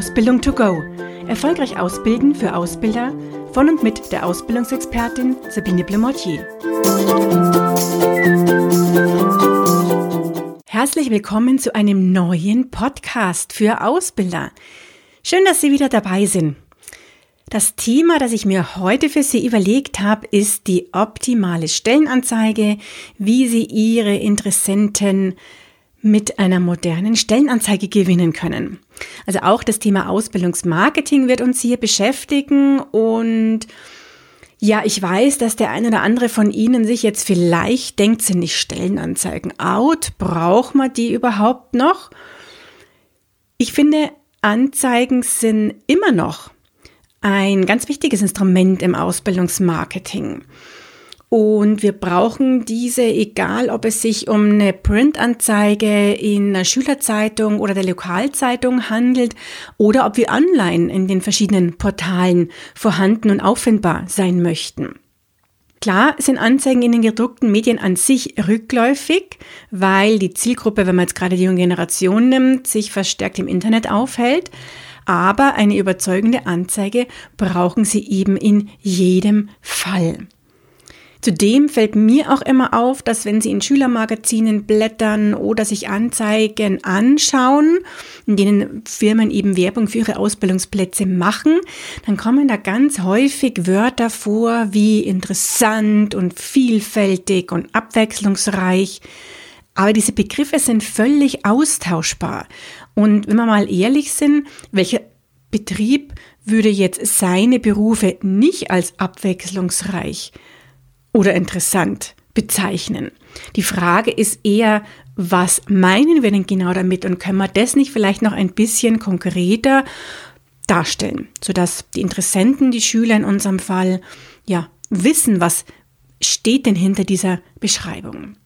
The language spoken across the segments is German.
Ausbildung to go. Erfolgreich ausbilden für Ausbilder von und mit der Ausbildungsexpertin Sabine Blemortier. Herzlich willkommen zu einem neuen Podcast für Ausbilder. Schön, dass Sie wieder dabei sind. Das Thema, das ich mir heute für Sie überlegt habe, ist die optimale Stellenanzeige, wie Sie Ihre Interessenten mit einer modernen Stellenanzeige gewinnen können. Also auch das Thema Ausbildungsmarketing wird uns hier beschäftigen und ja, ich weiß, dass der eine oder andere von Ihnen sich jetzt vielleicht denkt, sind nicht Stellenanzeigen out? Braucht man die überhaupt noch? Ich finde, Anzeigen sind immer noch ein ganz wichtiges Instrument im Ausbildungsmarketing. Und wir brauchen diese, egal ob es sich um eine Printanzeige in einer Schülerzeitung oder der Lokalzeitung handelt oder ob wir online in den verschiedenen Portalen vorhanden und auffindbar sein möchten. Klar sind Anzeigen in den gedruckten Medien an sich rückläufig, weil die Zielgruppe, wenn man jetzt gerade die junge Generation nimmt, sich verstärkt im Internet aufhält. Aber eine überzeugende Anzeige brauchen sie eben in jedem Fall. Zudem fällt mir auch immer auf, dass wenn Sie in Schülermagazinen blättern oder sich Anzeigen anschauen, in denen Firmen eben Werbung für ihre Ausbildungsplätze machen, dann kommen da ganz häufig Wörter vor wie interessant und vielfältig und abwechslungsreich. Aber diese Begriffe sind völlig austauschbar. Und wenn wir mal ehrlich sind, welcher Betrieb würde jetzt seine Berufe nicht als abwechslungsreich oder interessant bezeichnen. Die Frage ist eher, was meinen wir denn genau damit und können wir das nicht vielleicht noch ein bisschen konkreter darstellen, sodass die Interessenten, die Schüler in unserem Fall, ja, wissen, was steht denn hinter dieser Beschreibung.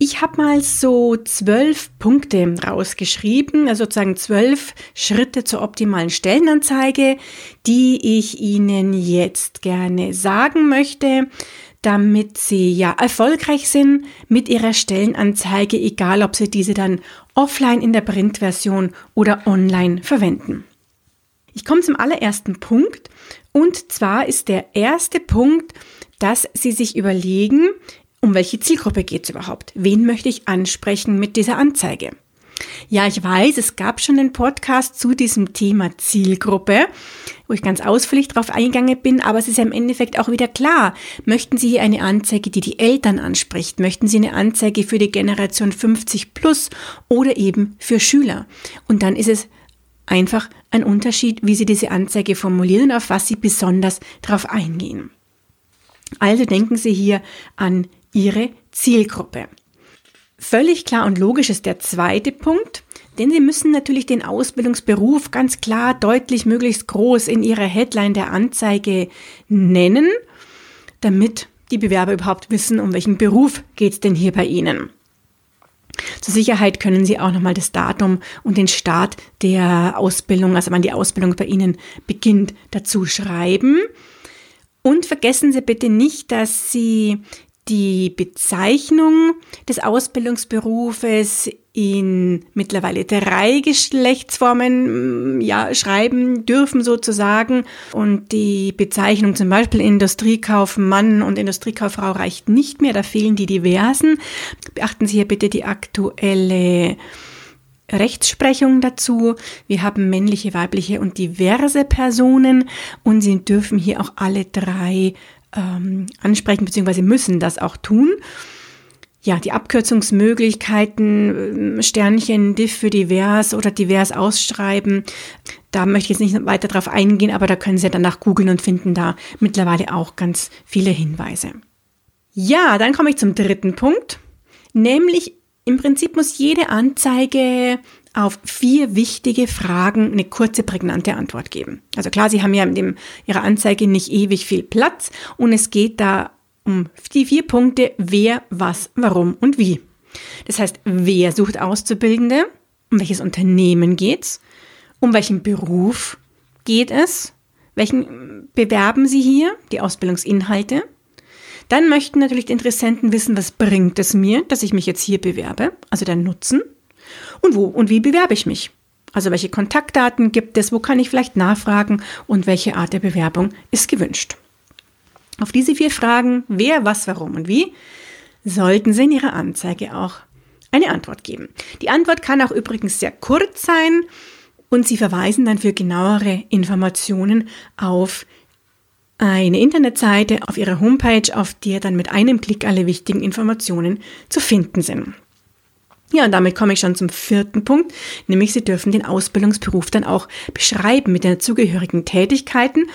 Ich habe mal so zwölf Punkte rausgeschrieben, also sozusagen zwölf Schritte zur optimalen Stellenanzeige, die ich Ihnen jetzt gerne sagen möchte, damit Sie ja erfolgreich sind mit Ihrer Stellenanzeige, egal ob Sie diese dann offline in der Printversion oder online verwenden. Ich komme zum allerersten Punkt und zwar ist der erste Punkt, dass Sie sich überlegen, um welche Zielgruppe geht es überhaupt? Wen möchte ich ansprechen mit dieser Anzeige? Ja, ich weiß, es gab schon einen Podcast zu diesem Thema Zielgruppe, wo ich ganz ausführlich darauf eingegangen bin, aber es ist ja im Endeffekt auch wieder klar. Möchten Sie hier eine Anzeige, die die Eltern anspricht? Möchten Sie eine Anzeige für die Generation 50 plus oder eben für Schüler? Und dann ist es einfach ein Unterschied, wie Sie diese Anzeige formulieren, auf was Sie besonders darauf eingehen. Also denken Sie hier an Ihre Zielgruppe. Völlig klar und logisch ist der zweite Punkt, denn Sie müssen natürlich den Ausbildungsberuf ganz klar, deutlich, möglichst groß in Ihrer Headline der Anzeige nennen, damit die Bewerber überhaupt wissen, um welchen Beruf geht es denn hier bei Ihnen. Zur Sicherheit können Sie auch nochmal das Datum und den Start der Ausbildung, also wann die Ausbildung bei Ihnen beginnt, dazu schreiben. Und vergessen Sie bitte nicht, dass Sie die Bezeichnung des Ausbildungsberufes in mittlerweile drei Geschlechtsformen mm, ja, schreiben dürfen sozusagen. Und die Bezeichnung zum Beispiel Industriekaufmann und Industriekauffrau reicht nicht mehr, da fehlen die diversen. Beachten Sie hier bitte die aktuelle Rechtsprechung dazu. Wir haben männliche, weibliche und diverse Personen und Sie dürfen hier auch alle drei ähm, ansprechen, beziehungsweise müssen das auch tun. Ja, die Abkürzungsmöglichkeiten, ähm, Sternchen, diff für divers oder divers ausschreiben, da möchte ich jetzt nicht weiter drauf eingehen, aber da können Sie danach googeln und finden da mittlerweile auch ganz viele Hinweise. Ja, dann komme ich zum dritten Punkt, nämlich im Prinzip muss jede Anzeige auf vier wichtige Fragen eine kurze, prägnante Antwort geben. Also klar, Sie haben ja in dem, Ihrer Anzeige nicht ewig viel Platz und es geht da um die vier Punkte, wer, was, warum und wie. Das heißt, wer sucht Auszubildende, um welches Unternehmen geht's, um welchen Beruf geht es, welchen bewerben Sie hier, die Ausbildungsinhalte. Dann möchten natürlich die Interessenten wissen, was bringt es mir, dass ich mich jetzt hier bewerbe, also der Nutzen. Und wo und wie bewerbe ich mich? Also welche Kontaktdaten gibt es, wo kann ich vielleicht nachfragen und welche Art der Bewerbung ist gewünscht. Auf diese vier Fragen, wer, was, warum und wie, sollten Sie in Ihrer Anzeige auch eine Antwort geben. Die Antwort kann auch übrigens sehr kurz sein und Sie verweisen dann für genauere Informationen auf eine Internetseite auf Ihrer Homepage, auf der dann mit einem Klick alle wichtigen Informationen zu finden sind. Ja, und damit komme ich schon zum vierten Punkt, nämlich Sie dürfen den Ausbildungsberuf dann auch beschreiben mit den dazugehörigen Tätigkeiten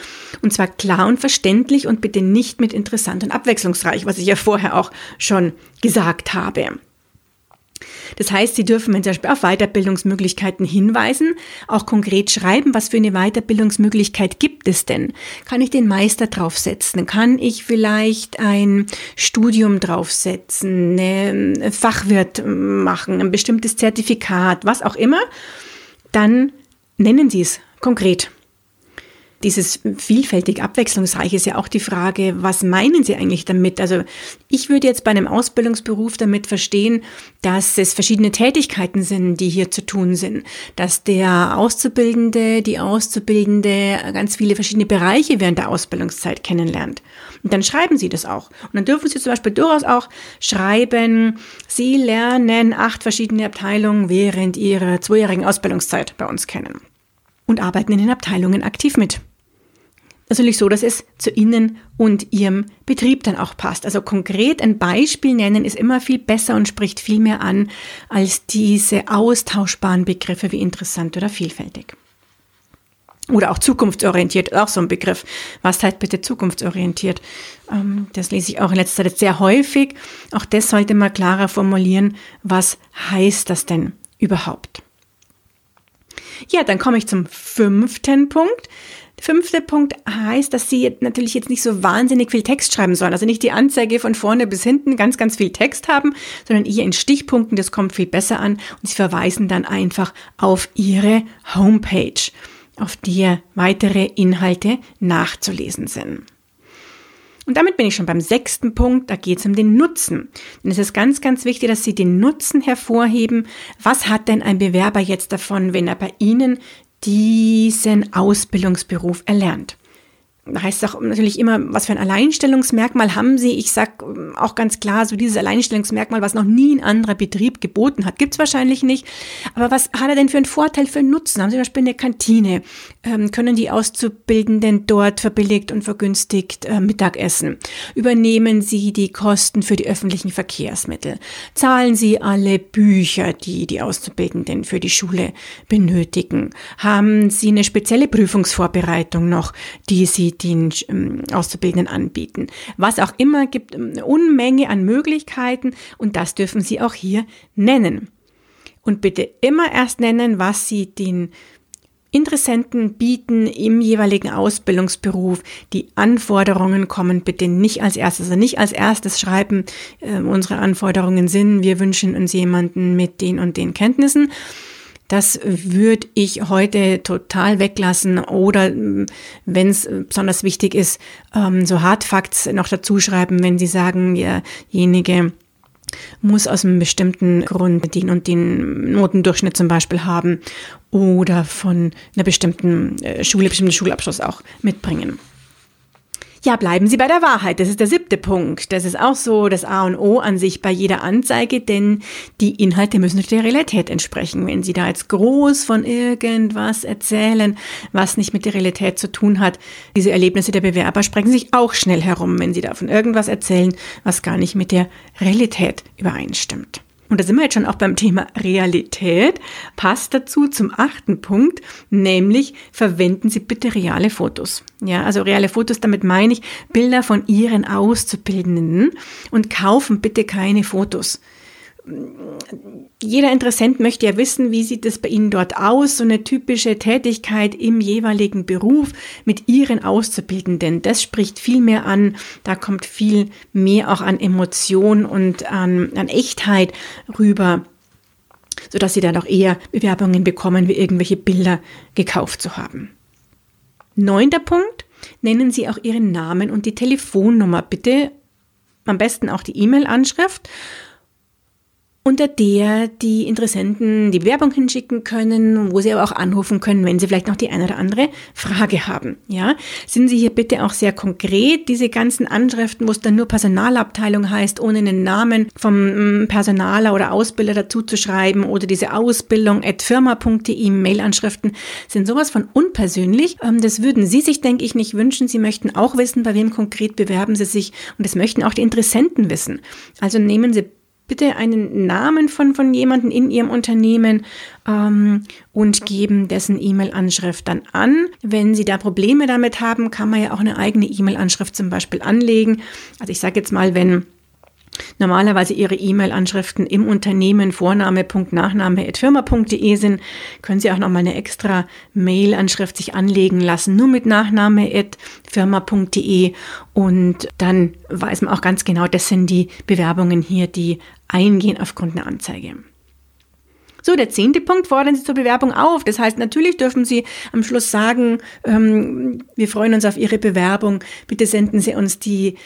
und zwar klar und verständlich und bitte nicht mit interessant und abwechslungsreich, was ich ja vorher auch schon gesagt habe. Das heißt, Sie dürfen zum Beispiel auf Weiterbildungsmöglichkeiten hinweisen, auch konkret schreiben, was für eine Weiterbildungsmöglichkeit gibt es denn? Kann ich den Meister draufsetzen? Kann ich vielleicht ein Studium draufsetzen, eine Fachwirt machen, ein bestimmtes Zertifikat, was auch immer? Dann nennen Sie es konkret dieses vielfältig abwechslungsreich ist ja auch die Frage, was meinen Sie eigentlich damit? Also ich würde jetzt bei einem Ausbildungsberuf damit verstehen, dass es verschiedene Tätigkeiten sind, die hier zu tun sind, dass der Auszubildende, die Auszubildende ganz viele verschiedene Bereiche während der Ausbildungszeit kennenlernt. Und dann schreiben Sie das auch. Und dann dürfen Sie zum Beispiel durchaus auch schreiben, Sie lernen acht verschiedene Abteilungen während Ihrer zweijährigen Ausbildungszeit bei uns kennen und arbeiten in den Abteilungen aktiv mit natürlich so, dass es zu Ihnen und Ihrem Betrieb dann auch passt. Also konkret ein Beispiel nennen ist immer viel besser und spricht viel mehr an als diese austauschbaren Begriffe wie interessant oder vielfältig. Oder auch zukunftsorientiert, auch so ein Begriff. Was heißt bitte zukunftsorientiert? Ähm, das lese ich auch in letzter Zeit sehr häufig. Auch das sollte man klarer formulieren. Was heißt das denn überhaupt? Ja, dann komme ich zum fünften Punkt. Fünfter Punkt heißt, dass Sie natürlich jetzt nicht so wahnsinnig viel Text schreiben sollen. Also nicht die Anzeige von vorne bis hinten ganz, ganz viel Text haben, sondern eher in Stichpunkten. Das kommt viel besser an. Und Sie verweisen dann einfach auf Ihre Homepage, auf der weitere Inhalte nachzulesen sind. Und damit bin ich schon beim sechsten Punkt, da geht es um den Nutzen. Denn es ist ganz, ganz wichtig, dass Sie den Nutzen hervorheben. Was hat denn ein Bewerber jetzt davon, wenn er bei Ihnen diesen Ausbildungsberuf erlernt heißt es auch natürlich immer, was für ein Alleinstellungsmerkmal haben Sie? Ich sag ähm, auch ganz klar, so dieses Alleinstellungsmerkmal, was noch nie ein anderer Betrieb geboten hat, gibt's wahrscheinlich nicht. Aber was hat er denn für einen Vorteil, für einen Nutzen? Haben Sie zum Beispiel eine Kantine? Ähm, können die Auszubildenden dort verbilligt und vergünstigt äh, Mittag essen? Übernehmen Sie die Kosten für die öffentlichen Verkehrsmittel? Zahlen Sie alle Bücher, die die Auszubildenden für die Schule benötigen? Haben Sie eine spezielle Prüfungsvorbereitung noch, die Sie den ähm, Auszubildenden anbieten. Was auch immer, gibt ähm, eine Unmenge an Möglichkeiten und das dürfen Sie auch hier nennen. Und bitte immer erst nennen, was Sie den Interessenten bieten im jeweiligen Ausbildungsberuf. Die Anforderungen kommen bitte nicht als erstes, also nicht als erstes schreiben, äh, unsere Anforderungen sind, wir wünschen uns jemanden mit den und den Kenntnissen, das würde ich heute total weglassen oder wenn es besonders wichtig ist, ähm, so Hardfacts noch dazu schreiben, wenn Sie sagen, derjenige muss aus einem bestimmten Grund den und den Notendurchschnitt zum Beispiel haben oder von einer bestimmten äh, Schule, bestimmten Schulabschluss auch mitbringen. Ja, bleiben Sie bei der Wahrheit. Das ist der siebte Punkt. Das ist auch so das A und O an sich bei jeder Anzeige, denn die Inhalte müssen der Realität entsprechen. Wenn Sie da jetzt groß von irgendwas erzählen, was nicht mit der Realität zu tun hat, diese Erlebnisse der Bewerber sprechen sich auch schnell herum, wenn Sie da von irgendwas erzählen, was gar nicht mit der Realität übereinstimmt. Und da sind wir jetzt schon auch beim Thema Realität. Passt dazu zum achten Punkt, nämlich verwenden Sie bitte reale Fotos. Ja, also reale Fotos, damit meine ich Bilder von Ihren Auszubildenden und kaufen bitte keine Fotos jeder Interessent möchte ja wissen, wie sieht es bei Ihnen dort aus, so eine typische Tätigkeit im jeweiligen Beruf mit Ihren Auszubildenden. Das spricht viel mehr an, da kommt viel mehr auch an Emotion und an, an Echtheit rüber, sodass Sie dann auch eher Bewerbungen bekommen, wie irgendwelche Bilder gekauft zu haben. Neunter Punkt, nennen Sie auch Ihren Namen und die Telefonnummer. Bitte am besten auch die E-Mail-Anschrift unter der die Interessenten die Bewerbung hinschicken können, wo sie aber auch anrufen können, wenn sie vielleicht noch die eine oder andere Frage haben. Ja, sind Sie hier bitte auch sehr konkret, diese ganzen Anschriften, wo es dann nur Personalabteilung heißt, ohne einen Namen vom mm, Personaler oder Ausbilder dazu zu schreiben oder diese Ausbildung at firma.de Mailanschriften sind sowas von unpersönlich. Ähm, das würden Sie sich, denke ich, nicht wünschen. Sie möchten auch wissen, bei wem konkret bewerben Sie sich und das möchten auch die Interessenten wissen. Also nehmen Sie bitte einen Namen von, von jemandem in Ihrem Unternehmen ähm, und geben dessen E-Mail-Anschrift dann an. Wenn Sie da Probleme damit haben, kann man ja auch eine eigene E-Mail-Anschrift zum Beispiel anlegen. Also ich sage jetzt mal, wenn normalerweise Ihre E-Mail-Anschriften im Unternehmen vorname.nachname.firma.de sind, können Sie auch nochmal eine extra Mail-Anschrift sich anlegen lassen, nur mit Nachname.firma.de und dann weiß man auch ganz genau, das sind die Bewerbungen hier, die eingehen aufgrund einer Anzeige. So, der zehnte Punkt, fordern Sie zur Bewerbung auf. Das heißt, natürlich dürfen Sie am Schluss sagen, ähm, wir freuen uns auf Ihre Bewerbung. Bitte senden Sie uns die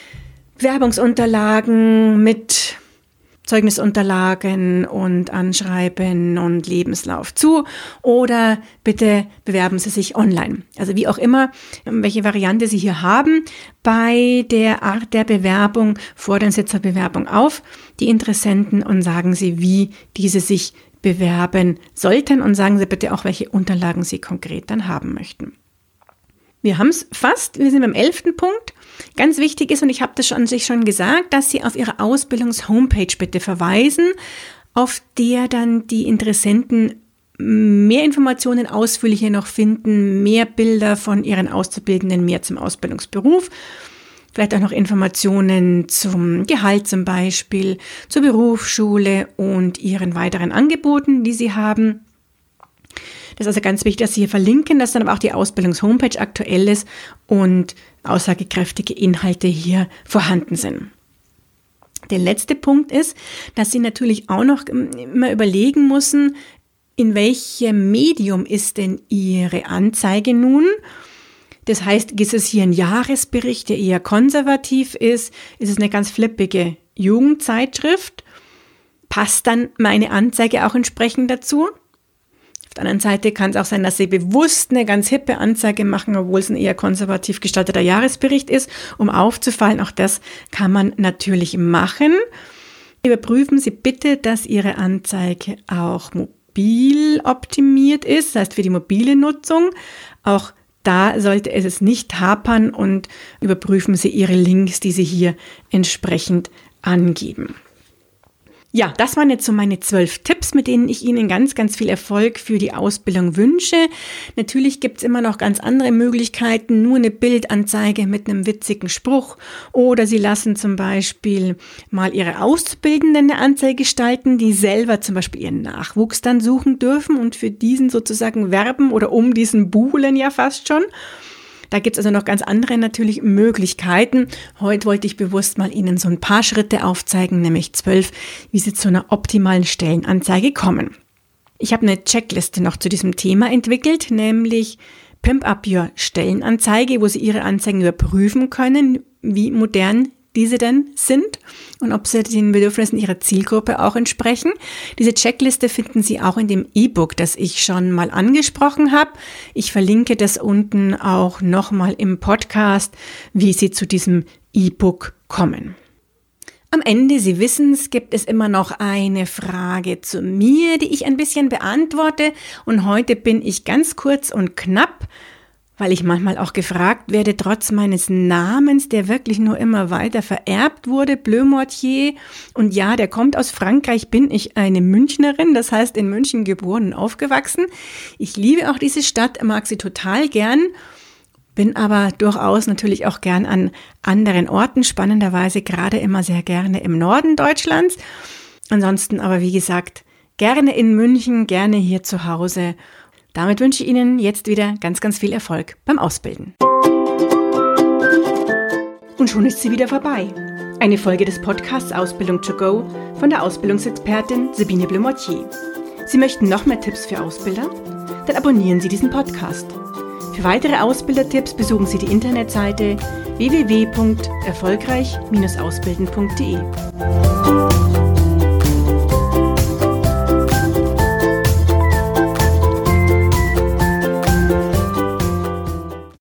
Werbungsunterlagen mit Zeugnisunterlagen und Anschreiben und Lebenslauf zu oder bitte bewerben Sie sich online. Also wie auch immer, welche Variante Sie hier haben. Bei der Art der Bewerbung fordern Sie zur Bewerbung auf die Interessenten und sagen Sie, wie diese sich bewerben sollten und sagen Sie bitte auch, welche Unterlagen Sie konkret dann haben möchten. Wir haben es fast, wir sind beim elften Punkt. Ganz wichtig ist, und ich habe das an sich schon gesagt, dass Sie auf Ihre Ausbildungs-Homepage bitte verweisen, auf der dann die Interessenten mehr Informationen ausführlicher noch finden, mehr Bilder von ihren Auszubildenden, mehr zum Ausbildungsberuf, vielleicht auch noch Informationen zum Gehalt zum Beispiel, zur Berufsschule und ihren weiteren Angeboten, die sie haben. Das ist also ganz wichtig, dass Sie hier verlinken, dass dann aber auch die Ausbildungs-Homepage aktuell ist und aussagekräftige Inhalte hier vorhanden sind. Der letzte Punkt ist, dass Sie natürlich auch noch immer überlegen müssen, in welchem Medium ist denn Ihre Anzeige nun? Das heißt, ist es hier ein Jahresbericht, der eher konservativ ist? Ist es eine ganz flippige Jugendzeitschrift? Passt dann meine Anzeige auch entsprechend dazu? Der anderen Seite kann es auch sein, dass sie bewusst eine ganz hippe Anzeige machen, obwohl es ein eher konservativ gestalteter Jahresbericht ist, um aufzufallen. Auch das kann man natürlich machen. Überprüfen Sie bitte, dass Ihre Anzeige auch mobil optimiert ist, das heißt für die mobile Nutzung. Auch da sollte es nicht hapern und überprüfen Sie Ihre Links, die Sie hier entsprechend angeben. Ja, das waren jetzt so meine zwölf Tipps, mit denen ich Ihnen ganz, ganz viel Erfolg für die Ausbildung wünsche. Natürlich gibt's immer noch ganz andere Möglichkeiten, nur eine Bildanzeige mit einem witzigen Spruch oder Sie lassen zum Beispiel mal Ihre Auszubildenden eine Anzeige gestalten, die selber zum Beispiel ihren Nachwuchs dann suchen dürfen und für diesen sozusagen werben oder um diesen buhlen ja fast schon. Da gibt es also noch ganz andere natürlich Möglichkeiten. Heute wollte ich bewusst mal Ihnen so ein paar Schritte aufzeigen, nämlich zwölf, wie Sie zu einer optimalen Stellenanzeige kommen. Ich habe eine Checkliste noch zu diesem Thema entwickelt, nämlich Pimp Up Your Stellenanzeige, wo Sie Ihre Anzeigen überprüfen können, wie modern diese denn sind und ob sie den Bedürfnissen ihrer Zielgruppe auch entsprechen. Diese Checkliste finden Sie auch in dem E-Book, das ich schon mal angesprochen habe. Ich verlinke das unten auch nochmal im Podcast, wie Sie zu diesem E-Book kommen. Am Ende, Sie wissen es, gibt es immer noch eine Frage zu mir, die ich ein bisschen beantworte. Und heute bin ich ganz kurz und knapp weil ich manchmal auch gefragt werde, trotz meines Namens, der wirklich nur immer weiter vererbt wurde, Bleu Mortier. Und ja, der kommt aus Frankreich, bin ich eine Münchnerin, das heißt in München geboren und aufgewachsen. Ich liebe auch diese Stadt, mag sie total gern, bin aber durchaus natürlich auch gern an anderen Orten, spannenderweise gerade immer sehr gerne im Norden Deutschlands. Ansonsten aber, wie gesagt, gerne in München, gerne hier zu Hause damit wünsche ich Ihnen jetzt wieder ganz, ganz viel Erfolg beim Ausbilden. Und schon ist sie wieder vorbei. Eine Folge des Podcasts Ausbildung to go von der Ausbildungsexpertin Sabine Blumotier. Sie möchten noch mehr Tipps für Ausbilder? Dann abonnieren Sie diesen Podcast. Für weitere Ausbildertipps besuchen Sie die Internetseite www.erfolgreich-ausbilden.de.